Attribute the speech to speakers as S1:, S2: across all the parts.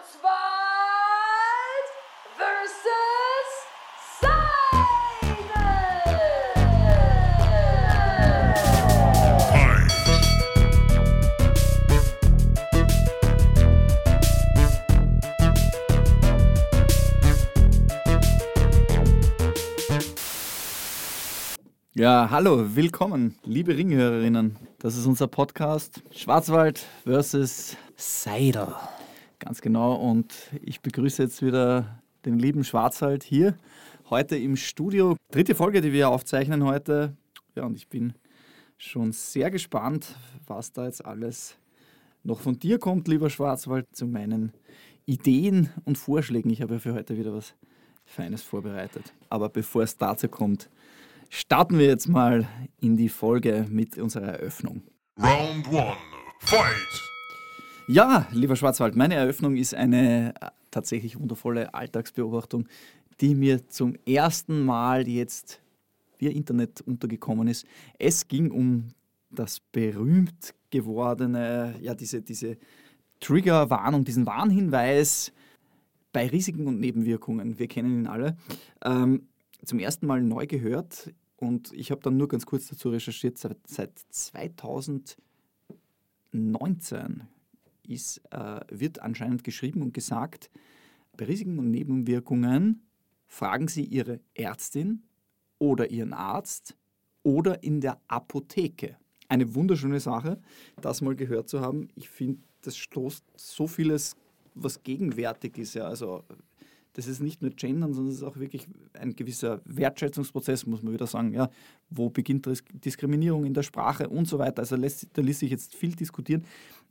S1: Schwarzwald versus.
S2: Ja, hallo, willkommen, liebe Ringhörerinnen. Das ist unser Podcast Schwarzwald versus Seider. Ganz genau. Und ich begrüße jetzt wieder den lieben Schwarzwald hier, heute im Studio. Dritte Folge, die wir aufzeichnen heute. Ja, und ich bin schon sehr gespannt, was da jetzt alles noch von dir kommt, lieber Schwarzwald, zu meinen Ideen und Vorschlägen. Ich habe ja für heute wieder was Feines vorbereitet. Aber bevor es dazu kommt, starten wir jetzt mal in die Folge mit unserer Eröffnung.
S3: Round one, fight!
S2: Ja, lieber Schwarzwald, meine Eröffnung ist eine äh, tatsächlich wundervolle Alltagsbeobachtung, die mir zum ersten Mal jetzt via Internet untergekommen ist. Es ging um das berühmt gewordene, ja, diese, diese Triggerwarnung, diesen Warnhinweis bei Risiken und Nebenwirkungen. Wir kennen ihn alle. Ähm, zum ersten Mal neu gehört und ich habe dann nur ganz kurz dazu recherchiert, seit, seit 2019 ist, äh, wird anscheinend geschrieben und gesagt, bei Risiken und Nebenwirkungen fragen Sie Ihre Ärztin oder Ihren Arzt oder in der Apotheke. Eine wunderschöne Sache, das mal gehört zu haben. Ich finde, das stoßt so vieles, was gegenwärtig ist. Ja. Also das ist nicht nur Gendern, sondern es ist auch wirklich ein gewisser Wertschätzungsprozess, muss man wieder sagen. Ja, wo beginnt Dis- Diskriminierung in der Sprache und so weiter. Also lässt, da ließ sich jetzt viel diskutieren.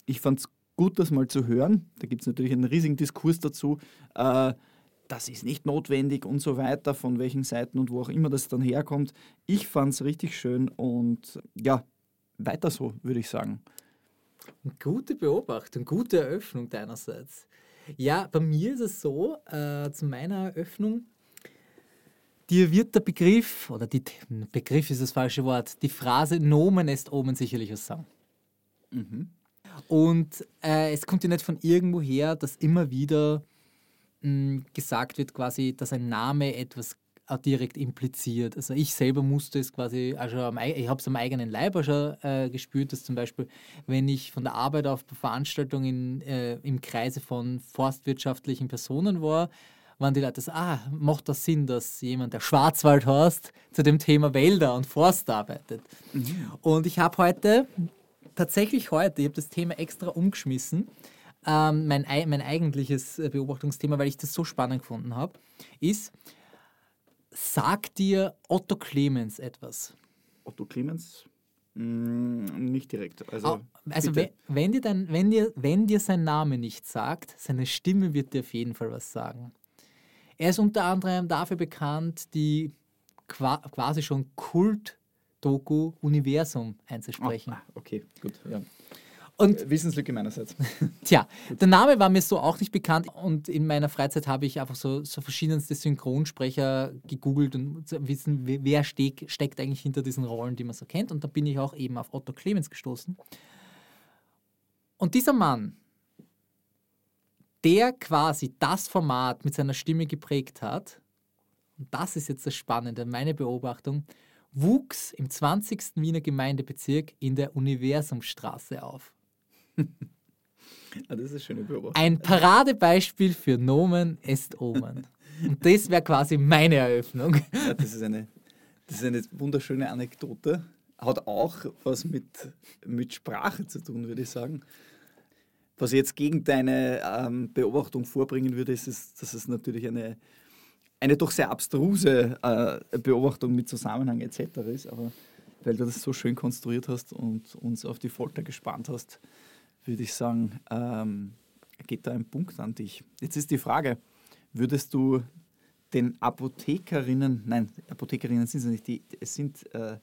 S2: Ich fand es gut, das mal zu hören. Da gibt es natürlich einen riesigen Diskurs dazu. Äh, das ist nicht notwendig und so weiter, von welchen Seiten und wo auch immer das dann herkommt. Ich fand es richtig schön und ja, weiter so, würde ich sagen.
S4: Gute Beobachtung, gute Eröffnung deinerseits. Ja, bei mir ist es so, äh, zu meiner Eröffnung, dir wird der Begriff, oder die Begriff ist das falsche Wort, die Phrase Nomen est Omen sicherlich was sagen. Und äh, es kommt ja nicht von irgendwo her, dass immer wieder mh, gesagt wird, quasi, dass ein Name etwas auch direkt impliziert. Also ich selber musste es quasi, also am, ich habe es am eigenen Leib auch schon äh, gespürt, dass zum Beispiel, wenn ich von der Arbeit auf Veranstaltungen äh, im Kreise von forstwirtschaftlichen Personen war, waren die Leute so, ah, macht das Sinn, dass jemand, der Schwarzwald heißt, zu dem Thema Wälder und Forst arbeitet. Und ich habe heute, tatsächlich heute, ich habe das Thema extra umgeschmissen, ähm, mein, ei- mein eigentliches äh, Beobachtungsthema, weil ich das so spannend gefunden habe, ist, sagt dir Otto Clemens etwas?
S2: Otto Clemens? Mm, nicht direkt. Also,
S4: Au- also wenn, wenn, dir dein, wenn, dir, wenn dir sein Name nicht sagt, seine Stimme wird dir auf jeden Fall was sagen. Er ist unter anderem dafür bekannt, die qua quasi schon Kult-Doku Universum einzusprechen.
S2: Ah, okay, gut. Ja.
S4: Und
S2: Wissenslücke meinerseits.
S4: Tja, der Name war mir so auch nicht bekannt und in meiner Freizeit habe ich einfach so, so verschiedenste Synchronsprecher gegoogelt und zu wissen, wer wer steck, steckt eigentlich hinter diesen Rollen, die man so kennt. Und da bin ich auch eben auf Otto Clemens gestoßen. Und dieser Mann, der quasi das Format mit seiner Stimme geprägt hat, und das ist jetzt das Spannende, meine Beobachtung, wuchs im 20. Wiener Gemeindebezirk in der Universumstraße auf.
S2: Ah, das ist eine schöne Beobachtung.
S4: Ein Paradebeispiel für Nomen est Omen. Und das wäre quasi meine Eröffnung.
S2: Ja, das, ist eine, das ist eine wunderschöne Anekdote. Hat auch was mit, mit Sprache zu tun, würde ich sagen. Was ich jetzt gegen deine ähm, Beobachtung vorbringen würde, ist, dass es natürlich eine, eine doch sehr abstruse äh, Beobachtung mit Zusammenhang etc. ist. Aber weil du das so schön konstruiert hast und uns auf die Folter gespannt hast, würde ich sagen, ähm, geht da ein Punkt an dich. Jetzt ist die Frage, würdest du den Apothekerinnen, nein, Apothekerinnen sind sie nicht, die, es sind äh,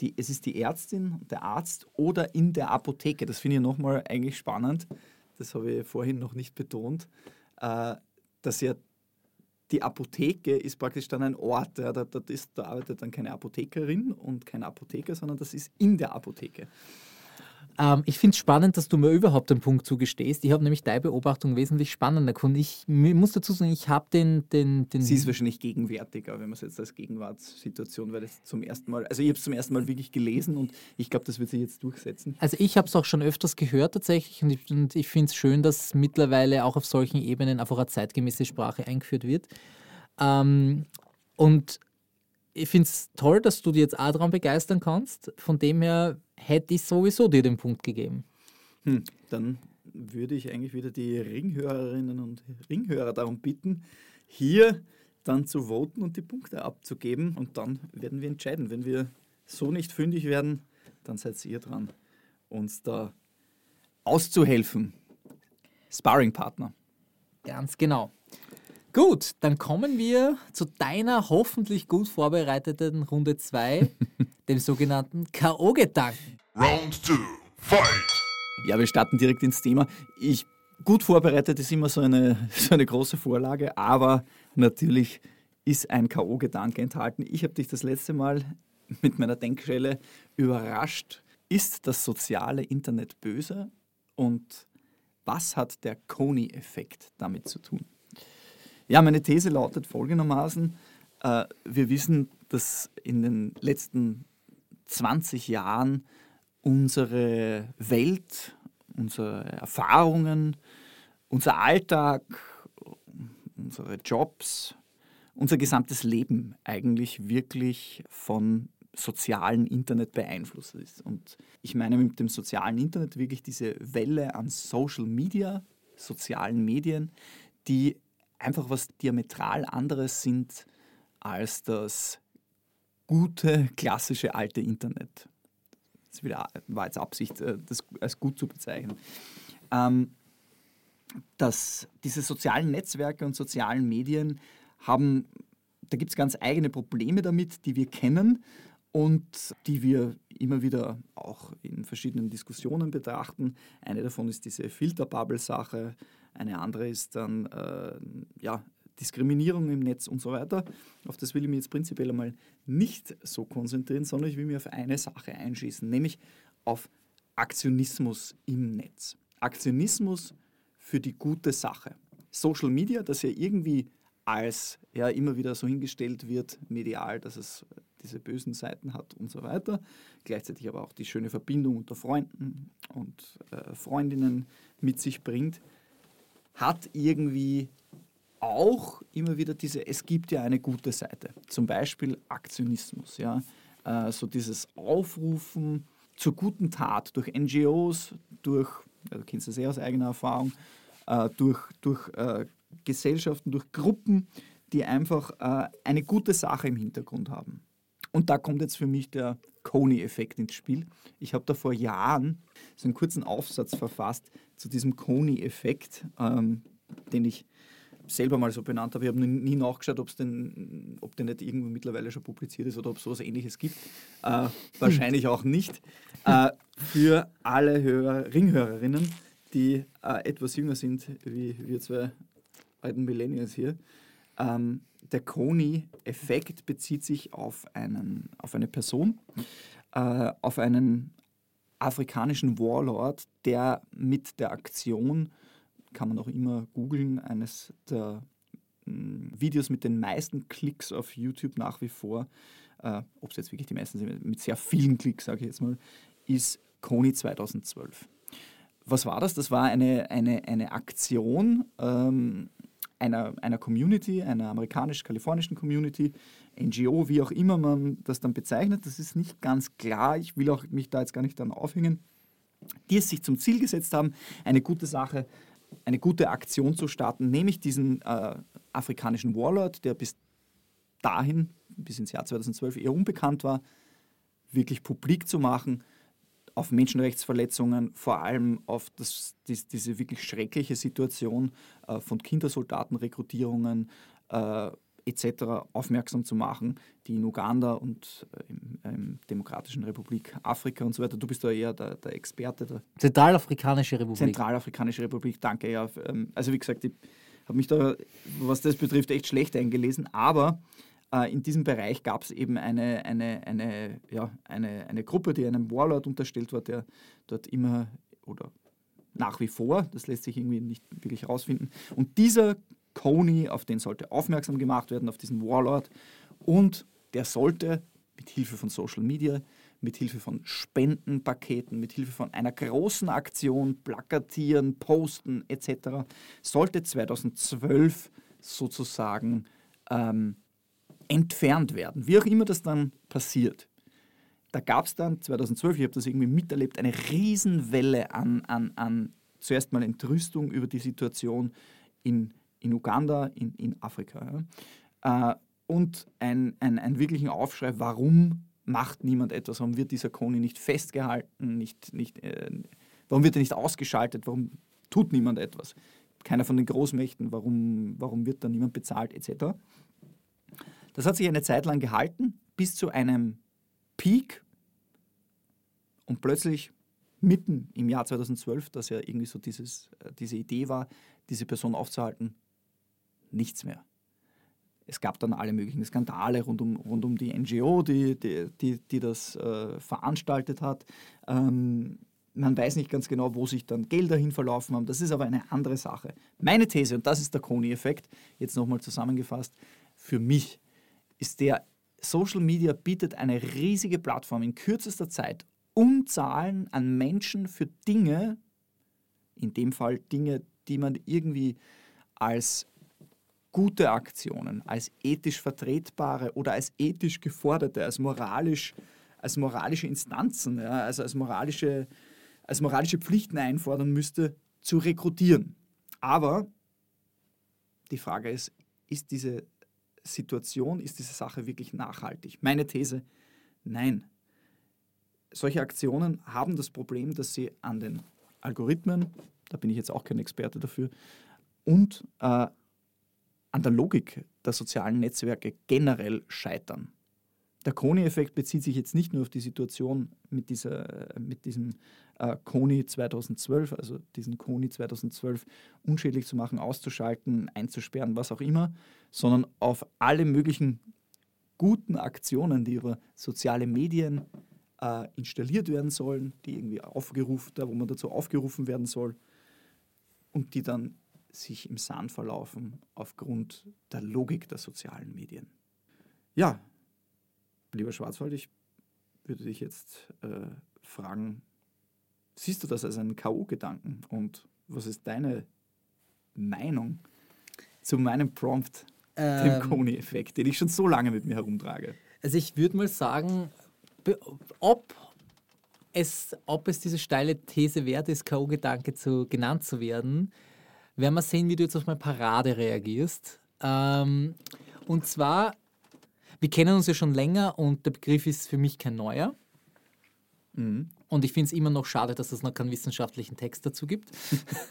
S2: die, es ist die Ärztin, der Arzt oder in der Apotheke. Das finde ich nochmal eigentlich spannend. Das habe ich vorhin noch nicht betont, äh, dass ja die Apotheke ist praktisch dann ein Ort. Ja, da, da, ist, da arbeitet dann keine Apothekerin und kein Apotheker, sondern das ist in der Apotheke.
S4: Ähm, ich finde es spannend, dass du mir überhaupt den Punkt zugestehst. Ich habe nämlich deine Beobachtung wesentlich spannender gefunden. Ich muss dazu sagen, ich habe den, den, den
S2: Sie ist wahrscheinlich gegenwärtiger, wenn man es jetzt als Gegenwartssituation, weil das zum ersten Mal, also ich habe es zum ersten Mal wirklich gelesen und ich glaube, das wird sich jetzt durchsetzen.
S4: Also ich habe es auch schon öfters gehört tatsächlich und ich, und ich finde es schön, dass mittlerweile auch auf solchen Ebenen einfach eine zeitgemäße Sprache eingeführt wird. Ähm, und ich finde es toll, dass du dich jetzt auch daran begeistern kannst. Von dem her hätte ich sowieso dir den Punkt gegeben.
S2: Hm, dann würde ich eigentlich wieder die Ringhörerinnen und Ringhörer darum bitten, hier dann zu voten und die Punkte abzugeben. Und dann werden wir entscheiden. Wenn wir so nicht fündig werden, dann seid ihr dran, uns da auszuhelfen. Sparringpartner.
S4: Ganz genau. Gut, dann kommen wir zu deiner hoffentlich gut vorbereiteten Runde 2, dem sogenannten K.O.-Gedanken.
S3: Round two. Fight.
S2: Ja, wir starten direkt ins Thema. Ich, gut vorbereitet ist immer so eine, so eine große Vorlage, aber natürlich ist ein K.O.-Gedanke enthalten. Ich habe dich das letzte Mal mit meiner Denkschelle überrascht. Ist das soziale Internet böse? Und was hat der Coney-Effekt damit zu tun? Ja, meine These lautet folgendermaßen. Äh, wir wissen, dass in den letzten 20 Jahren unsere Welt, unsere Erfahrungen, unser Alltag, unsere Jobs, unser gesamtes Leben eigentlich wirklich von sozialen Internet beeinflusst ist. Und ich meine mit dem sozialen Internet wirklich diese Welle an Social Media, sozialen Medien, die einfach was diametral anderes sind als das gute, klassische alte Internet. Das war jetzt Absicht, äh, das als gut zu bezeichnen. Ähm, dass diese sozialen Netzwerke und sozialen Medien haben, da gibt es ganz eigene Probleme damit, die wir kennen und die wir immer wieder auch in verschiedenen Diskussionen betrachten. Eine davon ist diese Filterbubble-Sache, eine andere ist dann äh, ja, Diskriminierung im Netz und so weiter. Auf das will ich mich jetzt prinzipiell einmal nicht so konzentrieren, sondern ich will mich auf eine Sache einschießen, nämlich auf Aktionismus im Netz. Aktionismus für die gute Sache. Social Media, das ja irgendwie als ja immer wieder so hingestellt wird, medial, dass es diese bösen Seiten hat und so weiter. Gleichzeitig aber auch die schöne Verbindung unter Freunden und äh, Freundinnen mit sich bringt, hat irgendwie auch immer wieder diese, es gibt ja eine gute Seite. Zum Beispiel Aktionismus, ja. Äh, so dieses Aufrufen zur guten Tat durch NGOs, durch, du kennst das eh aus eigener Erfahrung, äh, durch, durch äh, Gesellschaften, durch Gruppen, die einfach eine gute Sache im Hintergrund haben. Und da kommt jetzt für mich der Coney-Effekt ins Spiel. Ich habe da vor Jahren so einen kurzen Aufsatz verfasst zu diesem Coney-Effekt, ähm, den ich selber mal so benannt habe. Ich habe nie nachgeschaut, ob's denn, ob der nicht irgendwo mittlerweile schon publiziert ist oder ob es sowas ähnliches gibt. Äh, wahrscheinlich auch nicht. Äh, für alle Hörer, Ringhörerinnen, die äh, etwas jünger sind, wie wir zwei alten Millennials hier. Ähm, der Coney-Effekt bezieht sich auf, einen, auf eine Person, äh, auf einen afrikanischen Warlord, der mit der Aktion, kann man auch immer googeln, eines der mh, Videos mit den meisten Klicks auf YouTube nach wie vor, äh, ob es jetzt wirklich die meisten sind, mit sehr vielen Klicks, sage ich jetzt mal, ist Coney 2012. Was war das? Das war eine, eine, eine Aktion ähm, einer, einer Community, einer amerikanisch-kalifornischen Community, NGO, wie auch immer man das dann bezeichnet. Das ist nicht ganz klar. Ich will auch mich da jetzt gar nicht dann aufhängen. Die es sich zum Ziel gesetzt haben, eine gute Sache, eine gute Aktion zu starten, nämlich diesen äh, afrikanischen Warlord, der bis dahin, bis ins Jahr 2012 eher unbekannt war, wirklich publik zu machen, auf Menschenrechtsverletzungen, vor allem auf das, dies, diese wirklich schreckliche Situation äh, von Kindersoldatenrekrutierungen äh, etc. aufmerksam zu machen, die in Uganda und äh, im, Demokratischen Republik Afrika und so weiter, du bist da eher der, der Experte, der
S4: Zentralafrikanische Republik.
S2: Zentralafrikanische Republik, danke. Ja, ähm, also wie gesagt, ich habe mich da, was das betrifft, echt schlecht eingelesen, aber Äh, in diesem Bereich gab es eben eine, eine, eine, ja, eine, eine Gruppe, die einem Warlord unterstellt war, der dort immer oder nach wie vor, das lässt sich irgendwie nicht wirklich herausfinden. Und dieser Coney, auf den sollte aufmerksam gemacht werden, auf diesen Warlord. Und der sollte mit Hilfe von Social Media, mit Hilfe von Spendenpaketen, mit Hilfe von einer großen Aktion, plakatieren, posten etc., sollte 2012 sozusagen ähm, entfernt werden. Wie auch immer das dann passiert. Da gab es dann 2012, ich habe das irgendwie miterlebt, eine Riesenwelle an, an, an zuerst mal Entrüstung über die Situation in, in Uganda, in, in Afrika. Ja. Äh, und ein, ein, einen wirklichen Aufschrei, warum macht niemand etwas, warum wird dieser Koni nicht festgehalten, nicht, nicht, äh, warum wird er nicht ausgeschaltet, warum tut niemand etwas. Keiner von den Großmächten, warum, warum wird da niemand bezahlt, etc. Das hat sich eine Zeit lang gehalten, bis zu einem Peak und plötzlich mitten im Jahr 2012, dass ja irgendwie so dieses, äh, diese Idee war, diese Person aufzuhalten, nichts mehr. Es gab dann alle möglichen Skandale rund um, rund um die NGO, die, die, die, die das äh, veranstaltet hat. Ähm, man weiß nicht ganz genau, wo sich dann Gelder hin verlaufen haben. Das ist aber eine andere Sache. Meine These, und das ist der Kony-Effekt, jetzt nochmal zusammengefasst, für mich ist der, Social Media bietet eine riesige Plattform in kürzester Zeit, um Zahlen an Menschen für Dinge, in dem Fall Dinge, die man irgendwie als gute Aktionen, als ethisch vertretbare oder als ethisch geforderte, als moralisch, als moralische Instanzen, ja, also als moralische, als moralische Pflichten einfordern müsste, zu rekrutieren. Aber die Frage ist, ist diese Situation, ist diese Sache wirklich nachhaltig? Meine These, nein. Solche Aktionen haben das Problem, dass sie an den Algorithmen, da bin ich jetzt auch kein Experte dafür, und äh, an der Logik der sozialen Netzwerke generell scheitern. Der Kony-Effekt bezieht sich jetzt nicht nur auf die Situation mit, dieser, mit diesem äh, Kony 2012, also diesen Kony 2012 unschädlich zu machen, auszuschalten, einzusperren, was auch immer, sondern auf alle möglichen guten Aktionen, die über soziale Medien äh, installiert werden sollen, die irgendwie aufgerufen, wo man dazu aufgerufen werden soll und die dann sich im Sand verlaufen aufgrund der Logik der sozialen Medien. Ja, lieber Schwarzwald, ich würde dich jetzt äh, fragen, siehst du das als einen K.O.-Gedanken und was ist deine Meinung zu meinem Prompt, dem
S4: Ähm,
S2: Kony-Effekt, den ich schon so lange mit mir herumtrage?
S4: Also ich würde mal sagen, ob es, ob es diese steile These wert ist, K.O.-Gedanke zu, genannt zu werden, werden wir sehen, wie du jetzt auf meine Parade reagierst. Ähm, und zwar, wir kennen uns ja schon länger und der Begriff ist für mich kein neuer. Und ich finde es immer noch schade, dass es noch keinen wissenschaftlichen Text dazu gibt.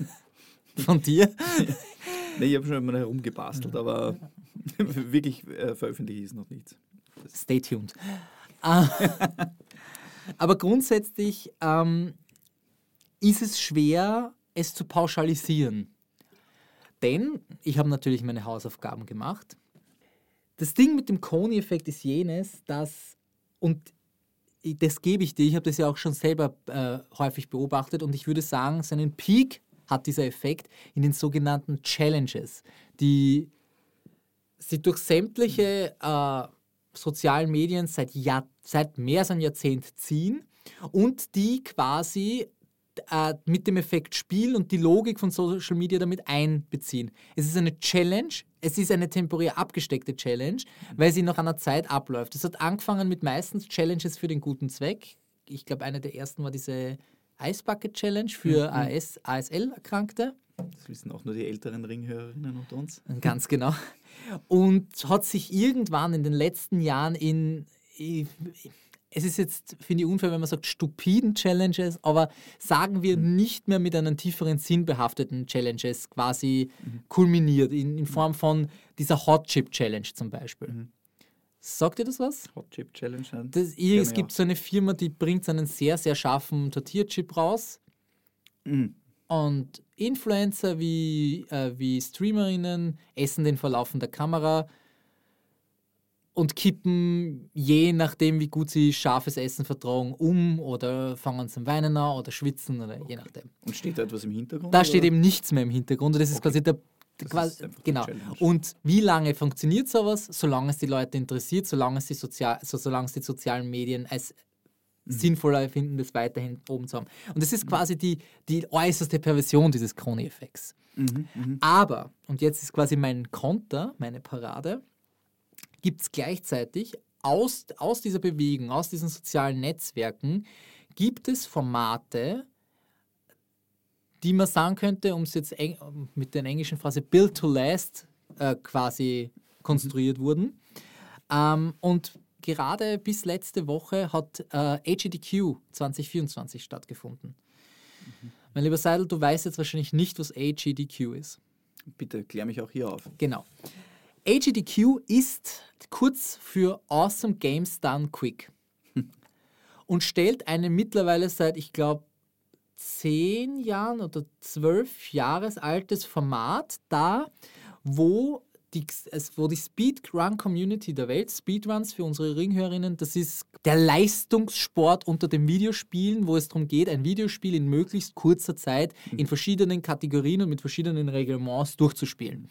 S4: Von dir.
S2: Nee, ich habe schon immer herumgebastelt, aber wirklich äh, veröffentlicht ist noch nichts.
S4: Stay tuned. Ah, Aber grundsätzlich ähm, ist es schwer, es zu pauschalisieren. Denn ich habe natürlich meine Hausaufgaben gemacht. Das Ding mit dem Coney-Effekt ist jenes, dass, und das gebe ich dir, ich habe das ja auch schon selber äh, häufig beobachtet und ich würde sagen, seinen Peak hat dieser Effekt in den sogenannten Challenges, die sie durch sämtliche äh, sozialen Medien seit, Jahr, seit mehr als einem Jahrzehnt ziehen und die quasi äh, mit dem Effekt spielen und die Logik von Social Media damit einbeziehen. Es ist eine Challenge, es ist eine temporär abgesteckte Challenge, weil sie nach einer Zeit abläuft. Es hat angefangen mit meistens Challenges für den guten Zweck. Ich glaube, eine der ersten war diese Ice Bucket Challenge für AS, ASL-Erkrankte.
S2: Das wissen auch nur die älteren Ringhörerinnen unter uns.
S4: Ganz genau. Und hat sich irgendwann in den letzten Jahren in, i- es ist jetzt, finde ich, unfair, wenn man sagt, stupiden Challenges, aber sagen wir nicht mehr mit einem tieferen Sinn behafteten Challenges quasi kulminiert, in, in Form von dieser Hot Chip Challenge zum Beispiel. Sagt ihr das was?
S2: Hot Chip Challenge. ja.
S4: Das, ihr, es
S2: ja.
S4: gibt so eine Firma, die bringt so einen sehr, sehr scharfen Tortillachip raus.
S2: Mhm.
S4: Und Influencer wie, äh, wie Streamerinnen essen den vor laufender Kamera. Und kippen je nachdem, wie gut sie scharfes Essen vertragen, um oder fangen zum Weinen an oder schwitzen oder je nachdem.
S2: Und steht da etwas im Hintergrund?
S4: Da steht
S2: oder?
S4: eben nichts mehr im Hintergrund. und Das ist
S2: Okay.
S4: quasi der. Quasi,
S2: ist
S4: genau. Und wie lange funktioniert sowas? Solange es die Leute interessiert, solange es die, Sozial so, solange es die sozialen Medien als
S2: Mhm.
S4: sinnvoller finden, das weiterhin oben zu haben. Und das ist quasi die, die äußerste Perversion dieses Kroni-Effekts.
S2: Mhm, mhm.
S4: Aber, und jetzt ist quasi mein Konter, meine Parade, gibt es gleichzeitig aus, aus dieser Bewegung, aus diesen sozialen Netzwerken, gibt es Formate, die man sagen könnte, um es jetzt eng, mit der englischen Phrase Build to Last äh, quasi konstruiert wurden. Ähm, und gerade bis letzte Woche hat äh, AGDQ 2024 stattgefunden. Mein lieber Seidel, du weißt jetzt wahrscheinlich nicht, was AGDQ ist.
S2: Bitte klär mich auch hier auf.
S4: Genau. AGDQ ist kurz für Awesome Games Done Quick und stellt einen mittlerweile seit, ich glaube, zehn Jahren oder zwölf Jahres altes Format dar, wo die, wo die Speedrun-Community der Welt, Speedruns für unsere Ringhörerinnen, das ist der Leistungssport unter den Videospielen, wo es darum geht, ein Videospiel in möglichst kurzer Zeit in verschiedenen Kategorien und mit verschiedenen Reglements durchzuspielen.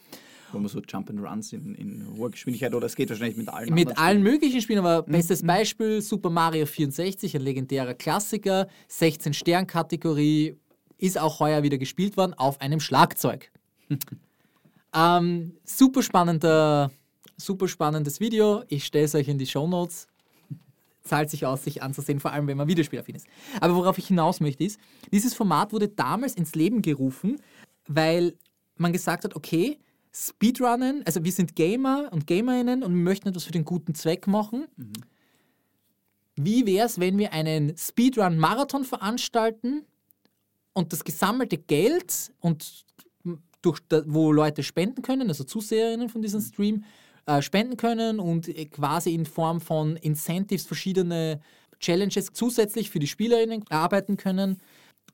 S2: Wo man so Jump and Runs in, in hoher Geschwindigkeit oder es geht wahrscheinlich mit allen
S4: Mit allen
S2: Spielen.
S4: möglichen Spielen, aber bestes Beispiel Super Mario 64, ein legendärer Klassiker, 16 Stern Kategorie, ist auch heuer wieder gespielt worden auf einem Schlagzeug. ähm, super spannender, super spannendes Video. Ich stelle es euch in die Show Notes. Zahlt sich aus, sich anzusehen, vor allem wenn man Videospielaffin ist. Aber worauf ich hinaus möchte, ist, dieses Format wurde damals ins Leben gerufen, weil man gesagt hat, okay, Speedrunnen, also wir sind Gamer und Gamerinnen und wir möchten etwas für den guten Zweck machen. Wie wäre es, wenn wir einen Speedrun-Marathon veranstalten und das gesammelte Geld und durch wo Leute spenden können, also Zuseherinnen von diesem Stream, äh, spenden können und äh, quasi in Form von Incentives verschiedene Challenges zusätzlich für die Spielerinnen erarbeiten können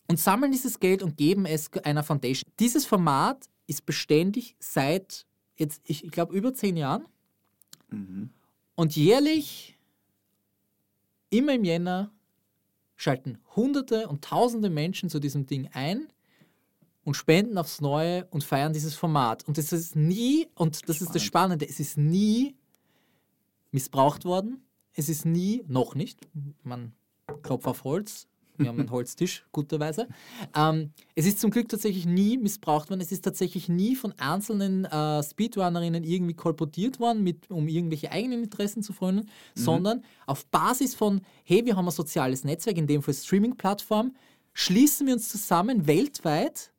S4: und sammeln dieses Geld und geben es einer Foundation. Dieses Format ist beständig seit jetzt, ich, ich glaube, über zehn Jahren. Und jährlich, immer im Jänner, schalten Hunderte und Tausende Menschen zu diesem Ding ein und spenden aufs Neue und feiern dieses Format. Und es ist nie, und das ist das Spannende, es ist nie missbraucht worden. Es ist nie, noch nicht, man klopft auf Holz, wir haben einen Holztisch, guterweise. Ähm, es ist zum Glück tatsächlich nie missbraucht worden. Es ist tatsächlich nie von einzelnen äh, Speedrunnerinnen irgendwie kolportiert worden, mit, um irgendwelche eigenen Interessen zu frönen, sondern auf Basis von, hey, wir haben ein soziales Netzwerk, in dem Fall Streaming-Plattform, schließen wir uns zusammen weltweit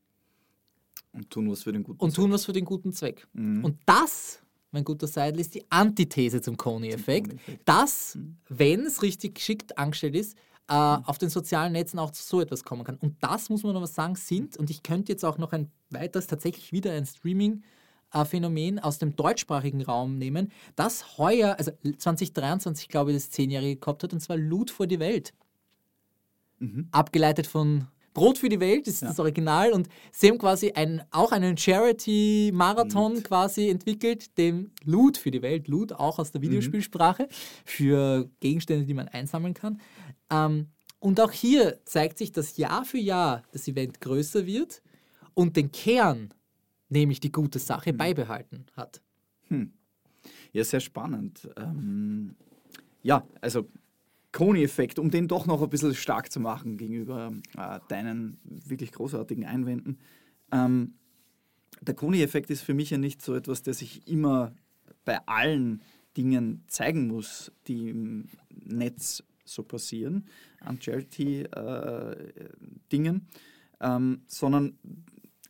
S2: Und tun was für den guten
S4: und tun was für den guten Zweck. Und das, mein guter Seidel, ist die Antithese zum Coney-Effekt,
S2: Coney-Effekt.
S4: dass, wenn es richtig geschickt angestellt ist, äh, auf den sozialen Netzen auch zu so etwas kommen kann. Und das, muss man aber sagen, sind, und ich könnte jetzt auch noch ein weiteres, tatsächlich wieder ein Streaming-Phänomen aus dem deutschsprachigen Raum nehmen, das heuer, also 2023, glaube ich, das Zehnjährige gehabt hat, und zwar Loot for die Welt abgeleitet von Brot für die Welt, ist das Original. Und sie haben quasi ein, auch einen Charity-Marathon quasi entwickelt, dem Loot für die Welt, Loot auch aus der Videospielsprache, für Gegenstände, die man einsammeln kann. Ähm, und auch hier zeigt sich, dass Jahr für Jahr das Event größer wird und den Kern, nämlich die gute Sache, beibehalten hat.
S2: Ja, sehr spannend. Ähm, ja, also Coney-Effekt, um den doch noch ein bisschen stark zu machen gegenüber äh, deinen wirklich großartigen Einwänden. Ähm, der Coney-Effekt ist für mich ja nicht so etwas, der sich immer bei allen Dingen zeigen muss, die im Netz so passieren, an Charity-Dingen, ähm, sondern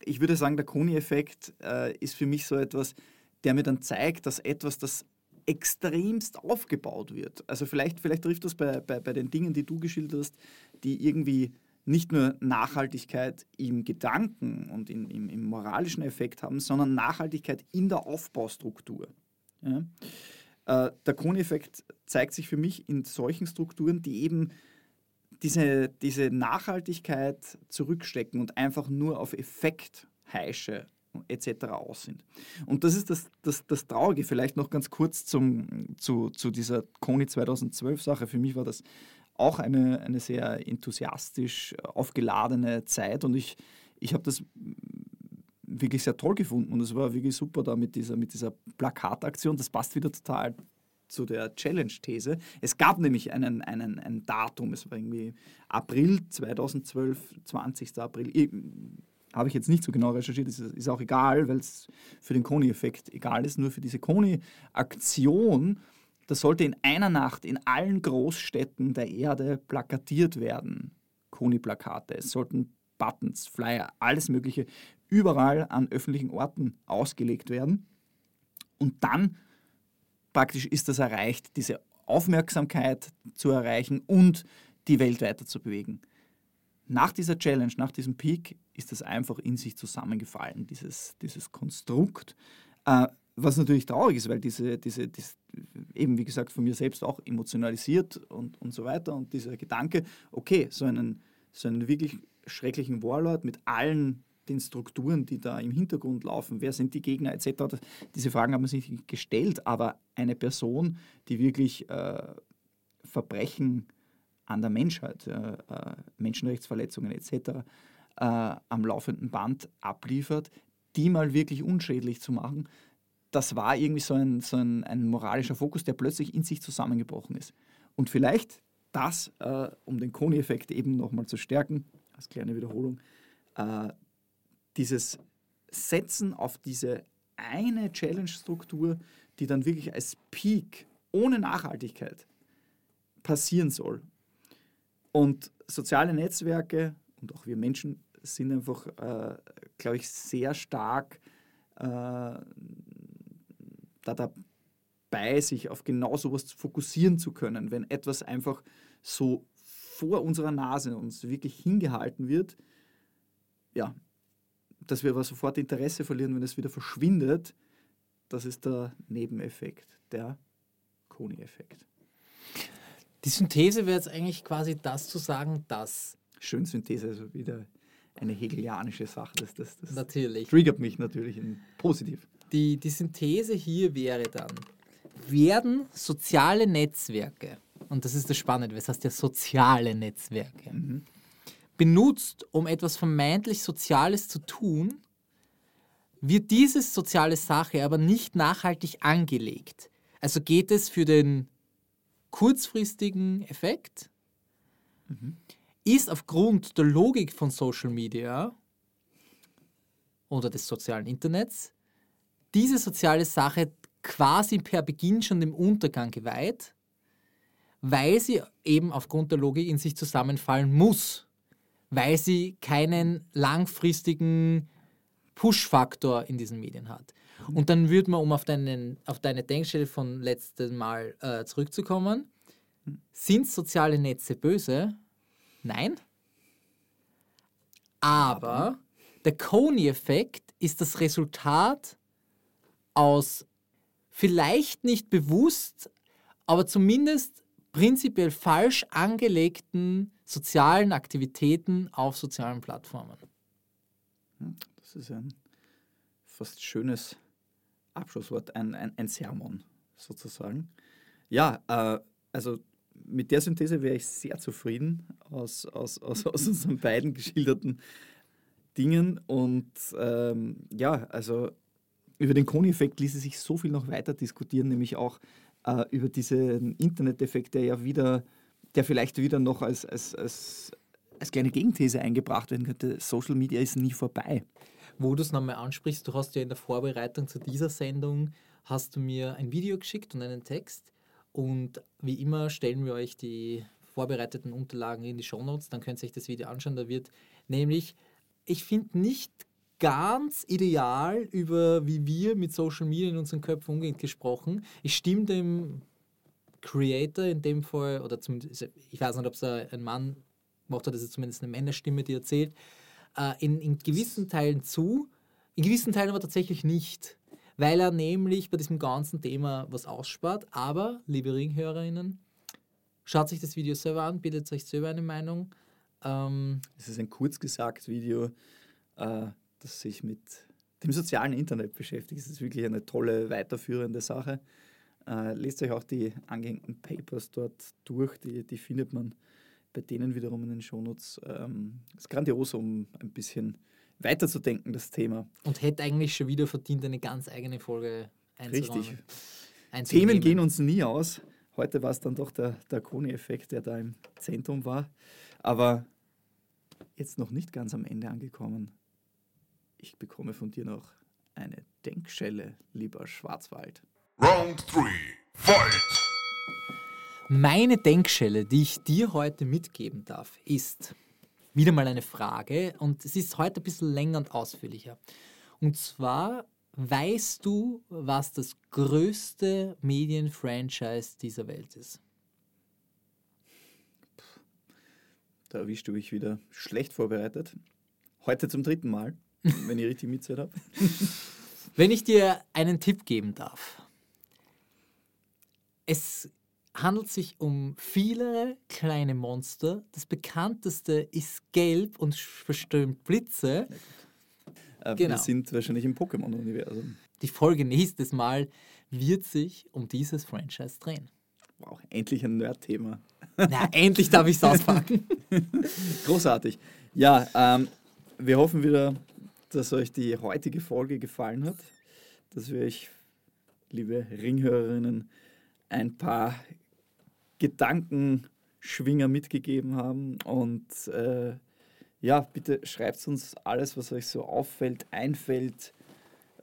S2: ich würde sagen, der Coney-Effekt äh, ist für mich so etwas, der mir dann zeigt, dass etwas, das extremst aufgebaut wird. Also vielleicht, vielleicht trifft das bei, bei, bei den Dingen, die du geschildert hast, die irgendwie nicht nur Nachhaltigkeit im Gedanken und in, im, im moralischen Effekt haben, sondern Nachhaltigkeit in der Aufbaustruktur. Ja? Äh, der Kohn-Effekt zeigt sich für mich in solchen Strukturen, die eben diese, diese Nachhaltigkeit zurückstecken und einfach nur auf Effekt heische etc. aus sind. Und das ist das, das, das Traurige. Vielleicht noch ganz kurz zum, zu, zu dieser Kony 2012-Sache. Für mich war das auch eine, eine sehr enthusiastisch aufgeladene Zeit und ich, ich habe das wirklich sehr toll gefunden und es war wirklich super da mit dieser, mit dieser Plakataktion. Das passt wieder total zu der Challenge-These. Es gab nämlich einen, einen, ein Datum, es war irgendwie April 2012, 20. April. Habe ich jetzt nicht so genau recherchiert, ist, ist auch egal, weil es für den Kony-Effekt egal ist, nur für diese Kony-Aktion, das sollte in einer Nacht in allen Großstädten der Erde plakatiert werden. Kony-Plakate. Es sollten Buttons, Flyer, alles Mögliche überall an öffentlichen Orten ausgelegt werden. Und dann praktisch ist das erreicht, diese Aufmerksamkeit zu erreichen und die Welt weiter zu bewegen. Nach dieser Challenge, nach diesem Peak, ist das einfach in sich zusammengefallen, dieses, dieses Konstrukt. Äh, was natürlich traurig ist, weil diese, diese, diese, eben wie gesagt, von mir selbst auch emotionalisiert und, und so weiter. Und dieser Gedanke, okay, so einen, so einen wirklich schrecklichen Warlord mit allen den Strukturen, die da im Hintergrund laufen, wer sind die Gegner etc. Diese Fragen haben sich gestellt, aber eine Person, die wirklich äh, Verbrechen an der Menschheit, äh, äh Menschenrechtsverletzungen etc. Äh, am laufenden Band abliefert, die mal wirklich unschädlich zu machen, das war irgendwie so ein, so ein, ein moralischer Fokus, der plötzlich in sich zusammengebrochen ist. Und vielleicht das, äh, um den Kony-Effekt eben nochmal zu stärken, als kleine Wiederholung, äh, dieses Setzen auf diese eine Challenge-Struktur, die dann wirklich als Peak ohne Nachhaltigkeit passieren soll. Und soziale Netzwerke und auch wir Menschen sind einfach, äh, glaube ich, sehr stark äh, da dabei, sich auf genau sowas fokussieren zu können. Wenn etwas einfach so vor unserer Nase uns wirklich hingehalten wird, ja, dass wir aber sofort Interesse verlieren, wenn es wieder verschwindet, das ist der Nebeneffekt, der Kony-Effekt.
S4: Die Synthese wäre jetzt eigentlich quasi das zu sagen, dass.
S2: Schön Synthese, also wieder eine hegelianische Sache. Das, das, das
S4: natürlich.
S2: triggert mich natürlich in positiv.
S4: Die, die Synthese hier wäre dann, werden soziale Netzwerke, und das ist das Spannende, das heißt ja soziale Netzwerke, mhm benutzt, um etwas vermeintlich Soziales zu tun, wird diese soziale Sache aber nicht nachhaltig angelegt. Also geht es für den kurzfristigen Effekt, mhm. ist aufgrund der Logik von Social Media oder des sozialen Internets diese soziale Sache quasi per Beginn schon dem Untergang geweiht, weil sie eben aufgrund der Logik in sich zusammenfallen muss weil sie keinen langfristigen Push-Faktor in diesen Medien hat. Und dann würde man, um auf, deinen, auf deine Denkstelle von letztem Mal äh, zurückzukommen, sind soziale Netze böse? Nein. Aber der Coney-Effekt ist das Resultat aus vielleicht nicht bewusst, aber zumindest prinzipiell falsch angelegten sozialen Aktivitäten auf sozialen Plattformen.
S2: Hm, das ist ein fast schönes Abschlusswort, ein, ein, ein Sermon sozusagen. Ja, äh, also mit der Synthese wäre ich sehr zufrieden aus, aus, aus, aus unseren beiden geschilderten Dingen. Und ähm, ja, also über den Kony-Effekt ließe sich so viel noch weiter diskutieren, nämlich auch äh, über diesen Internet-Effekt, der ja wieder, der vielleicht wieder noch als, als, als, als kleine Gegenthese eingebracht werden könnte. Social Media ist nie vorbei.
S4: Wo du es nochmal ansprichst, du hast ja in der Vorbereitung zu dieser Sendung, hast du mir ein Video geschickt und einen Text. Und wie immer stellen wir euch die vorbereiteten Unterlagen in die Shownotes, dann könnt ihr euch das Video anschauen. Da wird nämlich, ich finde nicht ganz ideal über, wie wir mit Social Media in unseren Köpfen umgehen, gesprochen. Ich stimme dem Creator in dem Fall, oder zumindest, ich weiß nicht, ob es ein Mann macht, oder das ist zumindest eine Männerstimme, die erzählt, äh, in, in gewissen Teilen zu, in gewissen Teilen aber tatsächlich nicht. Weil er nämlich bei diesem ganzen Thema was ausspart. Aber, liebe Ringhörerinnen, schaut sich das Video selber an, bildet euch selber eine Meinung.
S2: Ähm, es ist ein kurz gesagt Video, äh, das sich mit dem sozialen Internet beschäftigt. Es ist wirklich eine tolle, weiterführende Sache. Äh, lest euch auch die angehängten Papers dort durch, die, die findet man bei denen wiederum in den Shownotes. Ähm, ist grandios, um ein bisschen weiterzudenken, das Thema.
S4: Und hätte eigentlich schon wieder verdient, eine ganz eigene Folge einzuräumen.
S2: Richtig. Themen gehen uns nie aus. Heute war es dann doch der, der Koni-Effekt, der da im Zentrum war. Aber jetzt noch nicht ganz am Ende angekommen. Ich bekomme von dir noch eine Denkschelle, lieber Schwarzwald.
S3: Round 3. Fight!
S4: Meine Denkschelle, die ich dir heute mitgeben darf, ist wieder mal eine Frage und es ist heute ein bisschen länger und ausführlicher. Und zwar, weißt du, was das größte Medienfranchise dieser Welt ist?
S2: Da erwischst du mich wieder schlecht vorbereitet. Heute zum dritten Mal, wenn ich richtig mitzählt habe.
S4: Wenn ich dir einen Tipp geben darf. Es handelt sich um viele kleine Monster. Das bekannteste ist gelb und verströmt Blitze.
S2: Äh,
S4: Genau.
S2: Wir sind wahrscheinlich im Pokémon-Universum.
S4: Die Folge nächstes Mal wird sich um dieses Franchise drehen.
S2: Wow, endlich ein Nerd-Thema.
S4: Na, endlich darf ich es auspacken.
S2: Großartig. Ja, ähm, wir hoffen wieder, dass euch die heutige Folge gefallen hat, dass wir euch, liebe Ringhörerinnen, ein paar Gedankenschwinger mitgegeben haben. Und äh, ja, bitte schreibt uns alles, was euch so auffällt, einfällt,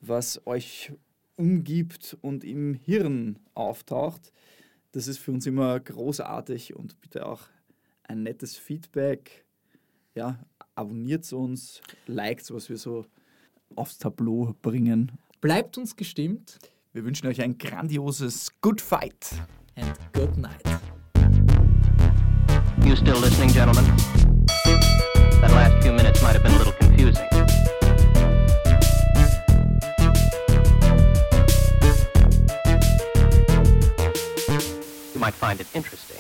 S2: was euch umgibt und im Hirn auftaucht. Das ist für uns immer großartig und bitte auch ein nettes Feedback. Ja, abonniert uns, liked, was wir so aufs Tableau bringen.
S4: Bleibt uns gestimmt
S2: Wir wünschen euch ein grandioses Good Fight.
S4: and good night.
S5: You still listening, gentlemen? That last few minutes might have been a little confusing. You might find it interesting.